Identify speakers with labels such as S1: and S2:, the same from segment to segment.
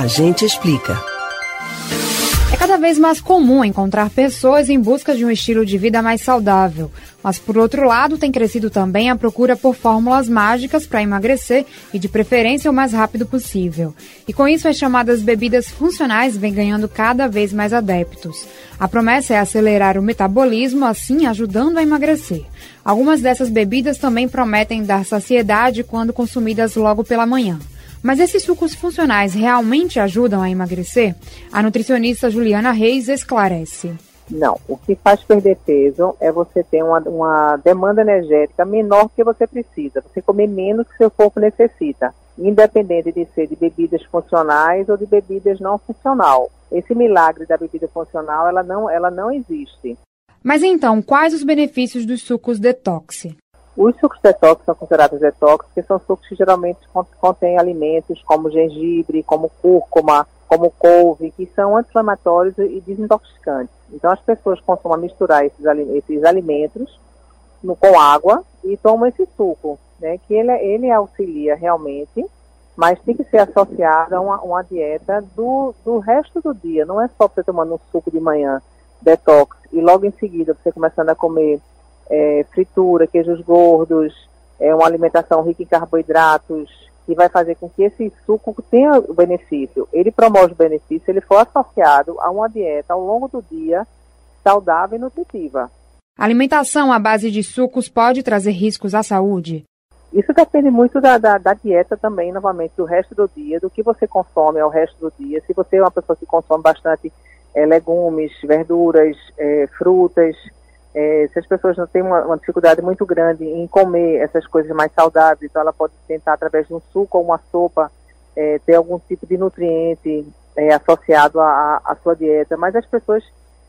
S1: A gente explica.
S2: É cada vez mais comum encontrar pessoas em busca de um estilo de vida mais saudável. Mas, por outro lado, tem crescido também a procura por fórmulas mágicas para emagrecer e, de preferência, o mais rápido possível. E com isso, as chamadas bebidas funcionais vêm ganhando cada vez mais adeptos. A promessa é acelerar o metabolismo, assim ajudando a emagrecer. Algumas dessas bebidas também prometem dar saciedade quando consumidas logo pela manhã. Mas esses sucos funcionais realmente ajudam a emagrecer? A nutricionista Juliana Reis esclarece.
S3: Não, o que faz perder peso é você ter uma, uma demanda energética menor que você precisa, você comer menos que seu corpo necessita, independente de ser de bebidas funcionais ou de bebidas não funcional. Esse milagre da bebida funcional, ela não, ela não existe.
S2: Mas então, quais os benefícios dos sucos detox?
S3: Os sucos detox são considerados detox, porque são sucos que geralmente contêm alimentos como gengibre, como cúrcuma, como couve, que são anti-inflamatórios e desintoxicantes. Então as pessoas costumam misturar esses, esses alimentos no, com água e tomam esse suco, né, que ele, ele auxilia realmente, mas tem que ser associado a uma, uma dieta do, do resto do dia. Não é só você tomando um suco de manhã, detox, e logo em seguida você começando a comer é, fritura, queijos gordos, é uma alimentação rica em carboidratos, que vai fazer com que esse suco tenha o benefício. Ele promove o benefício, ele for associado a uma dieta ao longo do dia saudável e nutritiva.
S2: A alimentação à base de sucos pode trazer riscos à saúde?
S3: Isso depende muito da, da, da, dieta também, novamente, do resto do dia, do que você consome ao resto do dia. Se você é uma pessoa que consome bastante é, legumes, verduras, é, frutas, é, se as pessoas não têm uma, uma, dificuldade muito grande em comer essas coisas mais saudáveis, então ela pode tentar, através de um suco ou uma sopa, é, ter algum tipo de nutriente é, associado à sua dieta. Mas as pessoas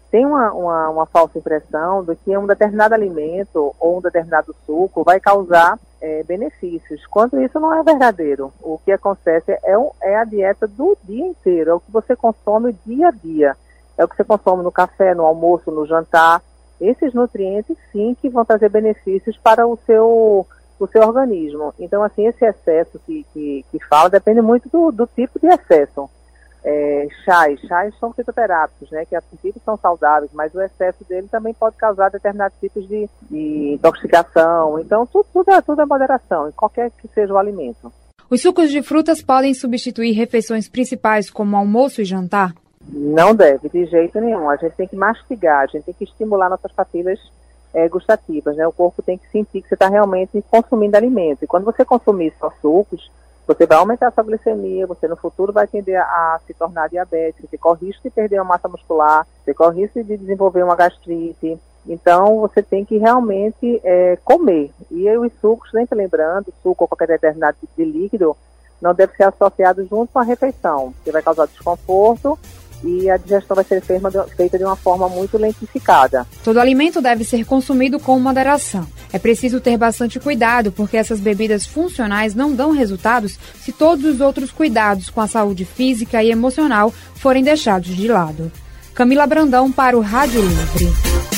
S3: têm uma, uma, uma, falsa impressão de que um determinado alimento ou um determinado suco vai causar é, benefícios, quando isso não é verdadeiro. O que acontece é, é a dieta do dia inteiro, é o que você consome dia a dia. É o que você consome no café, no almoço, no jantar, esses nutrientes sim que vão trazer benefícios para o seu, o seu organismo. Então, assim, esse excesso que, que, que fala depende muito do, do tipo de excesso. É, chás, chás são fitoterápicos, né, que a princípio são saudáveis, mas o excesso dele também pode causar determinados tipos de, de intoxicação. Então, tudo, tudo, é, tudo é moderação, em qualquer que seja o alimento.
S2: Os sucos de frutas podem substituir refeições principais como almoço e jantar?
S3: Não deve, de jeito nenhum. A gente tem que mastigar, a gente tem que estimular nossas papilas é, gustativas, né? O corpo tem que sentir que você está realmente consumindo alimento. E quando você consumir só sucos, você vai aumentar a sua glicemia, você no futuro vai tender a, a se tornar diabético, você corre risco de perder a massa muscular, você corre risco de desenvolver uma gastrite. Então, você tem que realmente é, comer. E os sucos, sempre lembrando, suco ou qualquer determinado tipo de líquido, não deve ser associado junto com a refeição, porque vai causar desconforto e a digestão vai ser feita de uma forma muito lentificada.
S2: Todo alimento deve ser consumido com moderação. É preciso ter bastante cuidado, porque essas bebidas funcionais não dão resultados se todos os outros cuidados com a saúde física e emocional forem deixados de lado. Camila Brandão para o Rádio Livre.